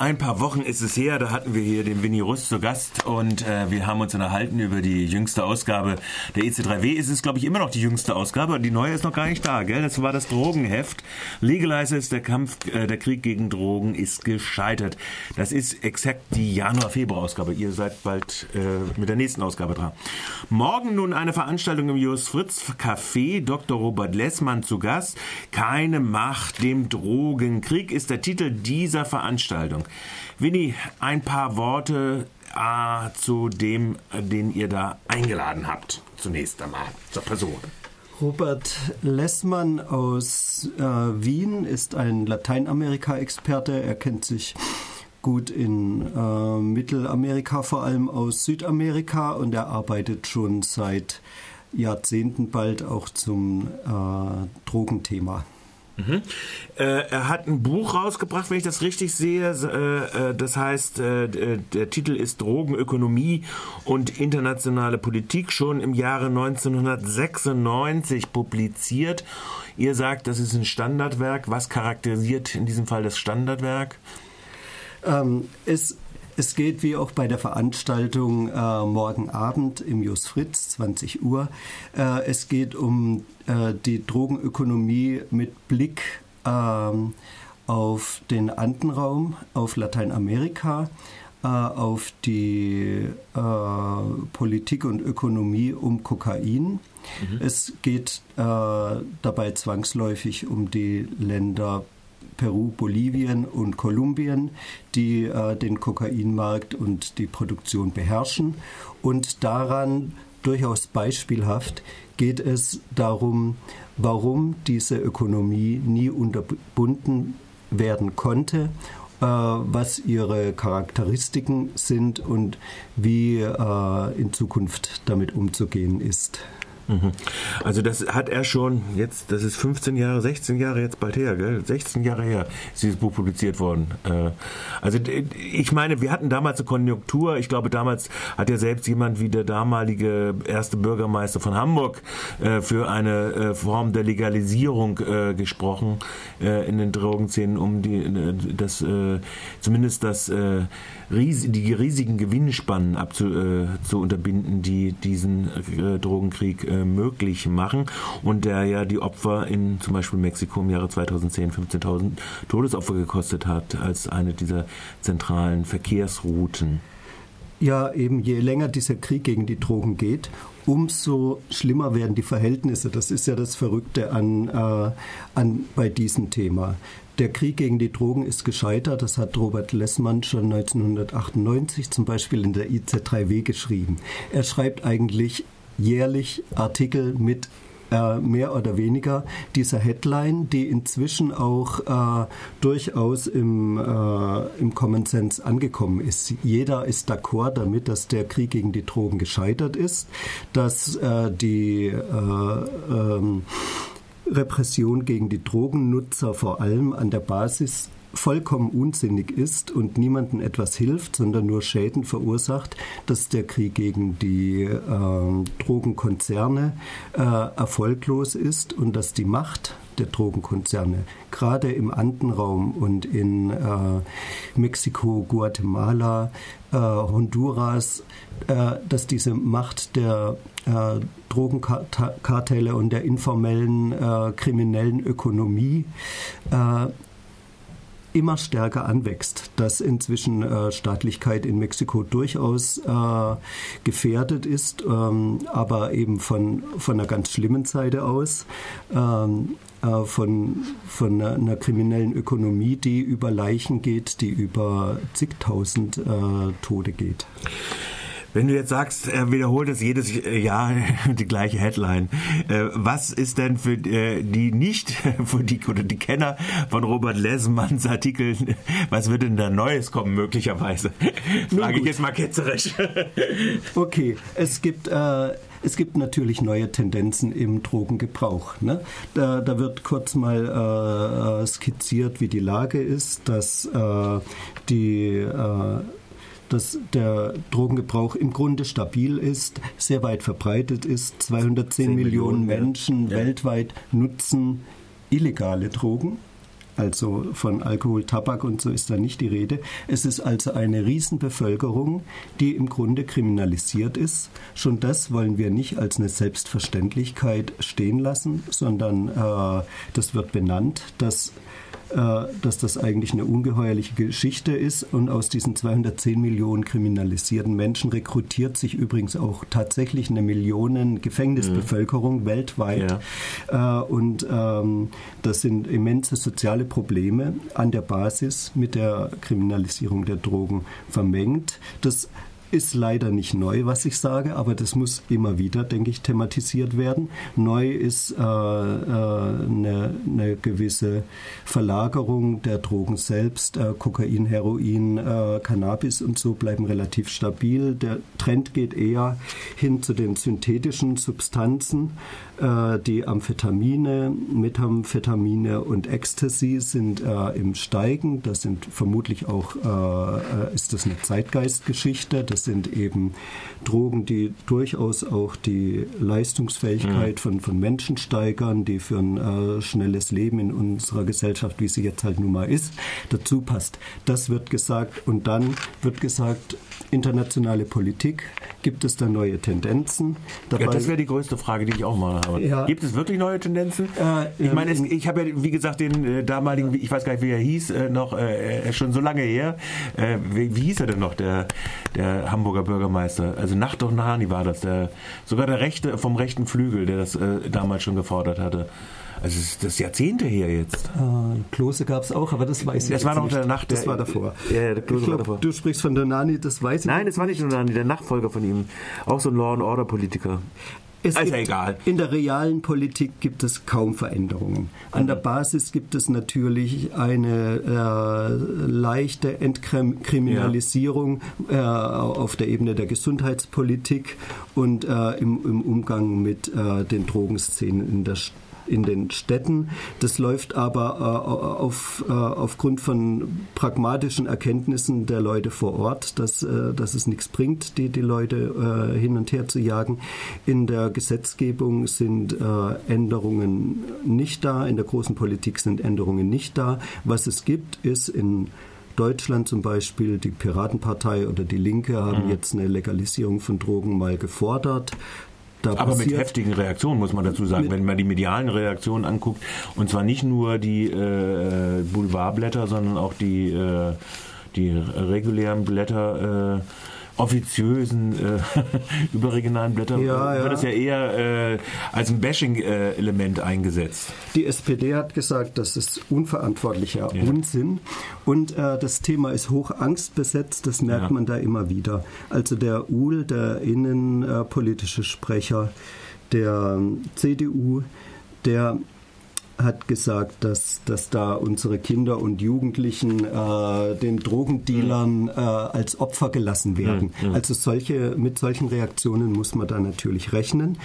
Ein paar Wochen ist es her, da hatten wir hier den Winnie Rust zu Gast und äh, wir haben uns unterhalten über die jüngste Ausgabe der EC3W. Es ist, glaube ich, immer noch die jüngste Ausgabe und die neue ist noch gar nicht da, gell? Das war das Drogenheft. Legalize ist der Kampf, äh, der Krieg gegen Drogen ist gescheitert. Das ist exakt die Januar-Februar-Ausgabe. Ihr seid bald äh, mit der nächsten Ausgabe dran. Morgen nun eine Veranstaltung im Jos Fritz Café. Dr. Robert Lessmann zu Gast. Keine Macht dem Drogenkrieg ist der Titel dieser Veranstaltung. Winnie, ein paar Worte äh, zu dem, den ihr da eingeladen habt. Zunächst einmal zur Person. Robert Lessmann aus äh, Wien ist ein Lateinamerika-Experte. Er kennt sich gut in äh, Mittelamerika, vor allem aus Südamerika, und er arbeitet schon seit Jahrzehnten bald auch zum äh, Drogenthema. Mhm. Äh, er hat ein Buch rausgebracht, wenn ich das richtig sehe. Äh, äh das heißt, äh, der Titel ist Drogenökonomie und internationale Politik, schon im Jahre 1996 publiziert. Ihr sagt, das ist ein Standardwerk. Was charakterisiert in diesem Fall das Standardwerk? Ähm, es es geht wie auch bei der Veranstaltung äh, morgen Abend im Jus Fritz, 20 Uhr. Äh, es geht um äh, die Drogenökonomie mit Blick ähm, auf den Andenraum, auf Lateinamerika, äh, auf die äh, Politik und Ökonomie um Kokain. Mhm. Es geht äh, dabei zwangsläufig um die Länder Peru, Bolivien und Kolumbien, die äh, den Kokainmarkt und die Produktion beherrschen. Und daran durchaus beispielhaft geht es darum, warum diese Ökonomie nie unterbunden werden konnte äh, was ihre Charakteristiken sind und wie äh, in Zukunft damit umzugehen ist. Mhm. Also das hat er schon jetzt, das ist 15 Jahre, 16 Jahre jetzt bald her, gell? 16 Jahre her ist dieses Buch publiziert worden. Äh, also ich meine, wir hatten damals eine Konjunktur. Ich glaube, damals hat ja selbst jemand wie der damalige erste Bürgermeister von Hamburg äh, für eine äh, Form der Legalisierung gesprochen in den Drogenszenen, um die das zumindest das die riesigen Gewinnspannen abzu, zu unterbinden, die diesen Drogenkrieg äh, möglich machen und der ja die Opfer in zum Beispiel Mexiko im Jahre 2010 15.000 Todesopfer gekostet hat als eine dieser zentralen Verkehrsrouten. Ja, eben je länger dieser Krieg gegen die Drogen geht, umso schlimmer werden die Verhältnisse. Das ist ja das Verrückte an, äh, an bei diesem Thema. Der Krieg gegen die Drogen ist gescheitert. Das hat Robert Lessmann schon 1998 zum Beispiel in der IZ3W geschrieben. Er schreibt eigentlich jährlich Artikel mit äh, mehr oder weniger dieser Headline, die inzwischen auch äh, durchaus im, äh, im Common Sense angekommen ist. Jeder ist d'accord damit, dass der Krieg gegen die Drogen gescheitert ist, dass äh, die äh, ähm, Repression gegen die Drogennutzer vor allem an der Basis vollkommen unsinnig ist und niemandem etwas hilft, sondern nur Schäden verursacht, dass der Krieg gegen die äh, Drogenkonzerne äh, erfolglos ist und dass die Macht der Drogenkonzerne gerade im Andenraum und in äh, Mexiko, Guatemala, äh, Honduras, äh, dass diese Macht der äh, Drogenkartelle und der informellen kriminellen Ökonomie immer stärker anwächst, dass inzwischen äh, Staatlichkeit in Mexiko durchaus äh, gefährdet ist, ähm, aber eben von, von einer ganz schlimmen Seite aus, ähm, äh, von, von einer, einer, kriminellen Ökonomie, die über Leichen geht, die über zigtausend äh, Tode geht. Wenn du jetzt sagst, er wiederholt es jedes Jahr die gleiche Headline, äh, was ist denn für äh, die nicht, für die oder die Kenner von Robert Lesmanns Artikel, was wird denn da Neues kommen möglicherweise? Frage ich jetzt mal ketzerisch. Okay, es gibt äh, es gibt natürlich neue Tendenzen im Drogengebrauch. Ne? Da, da, wird kurz mal äh, skizziert, wie die Lage ist, dass äh, die äh, dass der Drogengebrauch im Grunde stabil ist, sehr weit verbreitet ist. 210 Millionen, Millionen, Menschen ja. weltweit nutzen illegale Drogen. Also von Alkohol, Tabak und so ist da nicht die Rede. Es ist also eine Riesenbevölkerung, die im Grunde kriminalisiert ist. Schon das wollen wir nicht als eine Selbstverständlichkeit stehen lassen, sondern äh, das wird benannt, dass dass das eigentlich eine ungeheuerliche Geschichte ist. Und aus diesen 210 Millionen kriminalisierten Menschen rekrutiert sich übrigens auch tatsächlich eine Millionen Gefängnisbevölkerung mhm. weltweit. Ja. Äh, und ähm, das sind immense soziale Probleme an der Basis mit der Kriminalisierung der Drogen vermengt. Das ist leider nicht neu, was ich sage, aber das muss immer wieder, denke ich, thematisiert werden. Neu ist äh, äh, eine, eine, gewisse Verlagerung der Drogen selbst. Äh, Kokain, Heroin, äh, Cannabis und so bleiben relativ stabil. Der Trend geht eher hin zu den synthetischen Substanzen. Äh, die Amphetamine, Methamphetamine und Ecstasy sind äh, im Steigen. Das sind vermutlich auch, ist das eine Zeitgeistgeschichte. Das das sind eben Drogen, die durchaus auch die Leistungsfähigkeit mhm. von, von Menschen steigern, die für ein äh, schnelles Leben in unserer Gesellschaft, wie sie jetzt halt nun mal ist, dazu passt. Das wird gesagt und dann wird gesagt, internationale Politik, gibt es da neue Tendenzen? Dabei ja, das wäre die größte Frage, die ich auch mal habe. Ja. Gibt es wirklich neue Tendenzen? Äh, ich meine, es, ich habe ja, wie gesagt, den äh, damaligen, ich weiß gar nicht, wie er hieß, äh, noch äh, schon so lange her. Äh, wie, wie, hieß er denn noch, der, der Hamburger Bürgermeister? Also Nacht Nani war das, der, sogar der Rechte vom rechten Flügel, der das äh, damals schon gefordert hatte. Also das ist Jahrzehnte her jetzt. Äh, Klose gab es auch, aber das weiß ich Das war noch der Nacht. Das war davor. Ja, ja der Klose glaub, war davor. Du sprichst von Donani, das weiß ich Nein, das war nicht Donani, der Nachfolger von ihm. Auch so ein Law and Order Politiker. Es also egal. In der realen Politik gibt es kaum Veränderungen. An der Basis gibt es natürlich eine äh, leichte Entkriminalisierung ja. äh, auf der Ebene der Gesundheitspolitik und äh, im, im, Umgang mit äh, den Drogenszenen in der Stadt in den Städten. Das läuft aber äh, auf, äh, aufgrund von pragmatischen Erkenntnissen der Leute vor Ort, dass, äh, dass es nichts bringt, die, die Leute äh, hin und her zu jagen. In der Gesetzgebung sind äh, Änderungen nicht da, in der großen Politik sind Änderungen nicht da. Was es gibt, ist in Deutschland zum Beispiel, die Piratenpartei oder die Linke haben mhm. jetzt eine Legalisierung von Drogen mal gefordert. Da Aber mit heftigen Reaktionen muss man dazu sagen, wenn man die medialen Reaktionen anguckt, und zwar nicht nur die äh, Boulevardblätter, sondern auch die, äh, die regulären Blätter. Äh, offiziösen äh, überregionalen Blätter ja, wird ja. es ja eher äh, als ein Bashing-Element äh, eingesetzt. Die SPD hat gesagt, das ist unverantwortlicher ja. Unsinn und äh, das Thema ist hoch angstbesetzt, das merkt man da immer wieder. Also der Uhl, der innenpolitische Sprecher der ähm, CDU, der hat gesagt, dass, dass da unsere Kinder und Jugendlichen äh, den Drogendealern äh, als Opfer gelassen werden. Mhm. Also solche, mit solchen Reaktionen muss man da natürlich rechnen.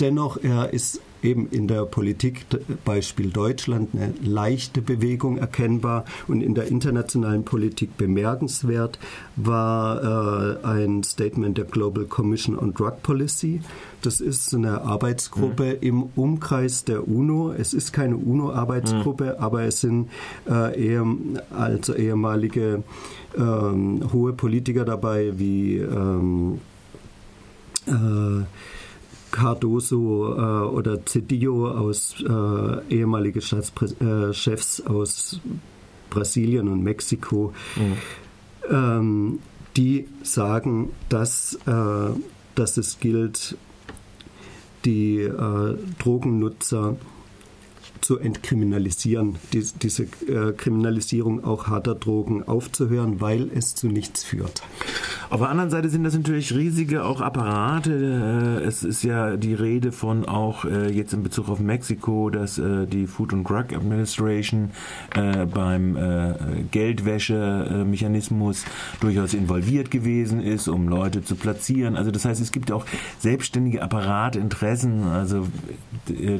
Dennoch, er ist eben in der Politik, Beispiel Deutschland, eine leichte Bewegung erkennbar und in der internationalen Politik bemerkenswert war äh, ein Statement der Global Commission on Drug Policy. Das ist eine Arbeitsgruppe mhm. im Umkreis der UNO. Es ist keine UNO-Arbeitsgruppe, mhm. aber es sind äh, eher, also ehemalige ähm, hohe Politiker dabei wie ähm, äh, Cardoso äh, oder Cedillo aus äh, ehemalige Staatschefs äh, aus Brasilien und Mexiko, mhm. ähm, die sagen, dass, äh, dass es gilt, die äh, Drogennutzer zu entkriminalisieren, die, diese äh, Kriminalisierung auch harter Drogen aufzuhören, weil es zu nichts führt. Auf der anderen Seite sind das natürlich riesige auch Apparate. Äh, es ist ja die Rede von auch äh, jetzt in Bezug auf Mexiko, dass äh, die Food and Drug Administration beim Geldwäschemechanismus durchaus involviert gewesen ist, um Leute zu platzieren. Also das heißt, es gibt auch selbstständige Apparatinteressen. Also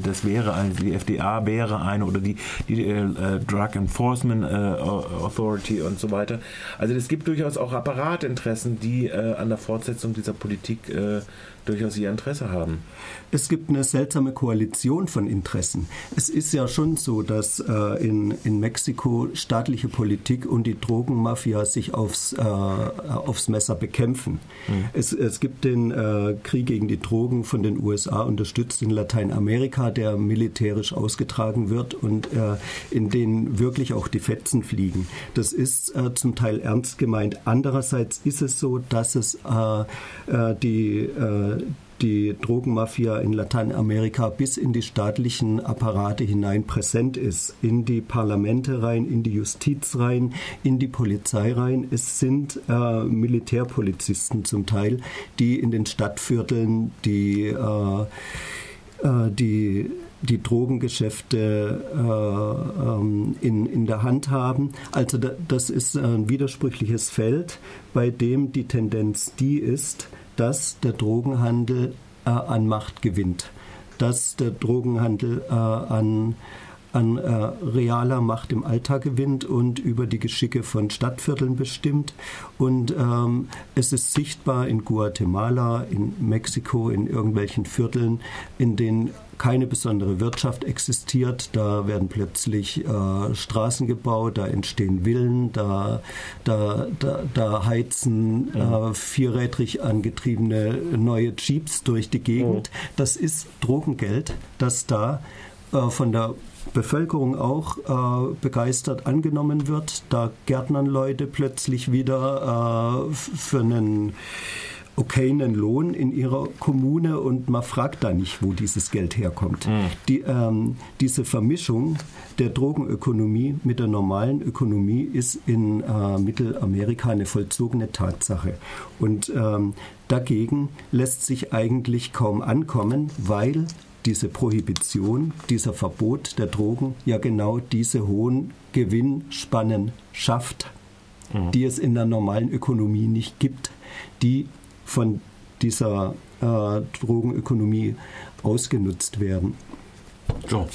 das wäre, also die FDA wäre eine oder die, die äh, Drug Enforcement äh, Authority und so weiter. Also es gibt durchaus auch Apparatinteressen, die äh, an der Fortsetzung dieser Politik äh, durchaus ihr Interesse haben. Es gibt eine seltsame Koalition von Interessen. Es ist ja schon so, dass äh, in, in Mexiko staatliche Politik und die Drogenmafia sich aufs, äh, aufs Messer bekämpfen. Mhm. Es, es gibt den äh, Krieg gegen die Drogen von den USA unterstützt in Lateinamerika, der militärisch ausgetragen wird und äh, in den wirklich auch die Fetzen fliegen. Das ist äh, zum Teil ernst gemeint. Andererseits ist es so, dass es äh, die die Drogenmafia in Lateinamerika bis in die staatlichen Apparate hinein präsent ist, in die Parlamente rein, in die Justiz rein, in die Polizei rein. Es sind äh, Militärpolizisten zum Teil, die in den Stadtvierteln die, äh, äh, die die Drogengeschäfte äh, ähm, in, in der Hand haben. Also da, das ist ein widersprüchliches Feld, bei dem die Tendenz die ist, dass der Drogenhandel äh, an Macht gewinnt, dass der Drogenhandel äh, an, an äh, realer Macht im Alltag gewinnt und über die Geschicke von Stadtvierteln bestimmt. Und ähm, es ist sichtbar in Guatemala, in Mexiko, in irgendwelchen Vierteln, in denen keine besondere Wirtschaft existiert. Da werden plötzlich äh, Straßen gebaut, da entstehen Villen, da, da, da, da heizen äh, vierrädrig angetriebene neue Jeeps durch die Gegend. Oh. Das ist Drogengeld, das da äh, von der Bevölkerung auch äh, begeistert angenommen wird. Da gärtnern Leute plötzlich wieder äh, für einen okayen Lohn in ihrer Kommune und man fragt da nicht, wo dieses Geld herkommt. Mhm. Die, ähm, diese Vermischung der Drogenökonomie mit der normalen Ökonomie ist in äh, Mittelamerika eine vollzogene Tatsache. Und ähm, dagegen lässt sich eigentlich kaum ankommen, weil diese Prohibition, dieser Verbot der Drogen ja genau diese hohen Gewinnspannen schafft, mhm. die es in der normalen Ökonomie nicht gibt, die von dieser äh, Drogenökonomie ausgenutzt werden. So.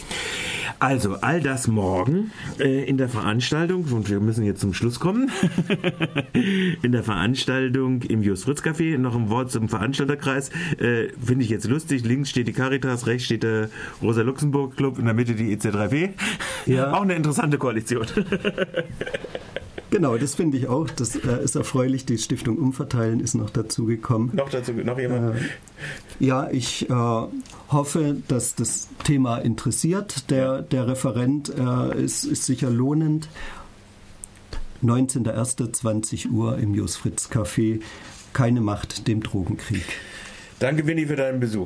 Also, all das morgen äh, in der Veranstaltung, und wir müssen jetzt zum Schluss kommen, in der Veranstaltung im Just Fritz Café, noch ein Wort zum Veranstalterkreis, äh, finde ich jetzt lustig, links steht die Caritas, rechts steht der Rosa-Luxemburg-Club, in der Mitte die EC3W. Ja. Auch eine interessante Koalition. Genau, das finde ich auch. Das äh, ist erfreulich. Die Stiftung Umverteilen ist noch dazu gekommen. Noch dazu, noch jemand? Äh, ja, ich äh, hoffe, dass das Thema interessiert. Der, der Referent äh, ist, ist sicher lohnend. 19.01.20 Uhr im Jos Fritz Café. Keine Macht dem Drogenkrieg. Danke, Winnie, für deinen Besuch.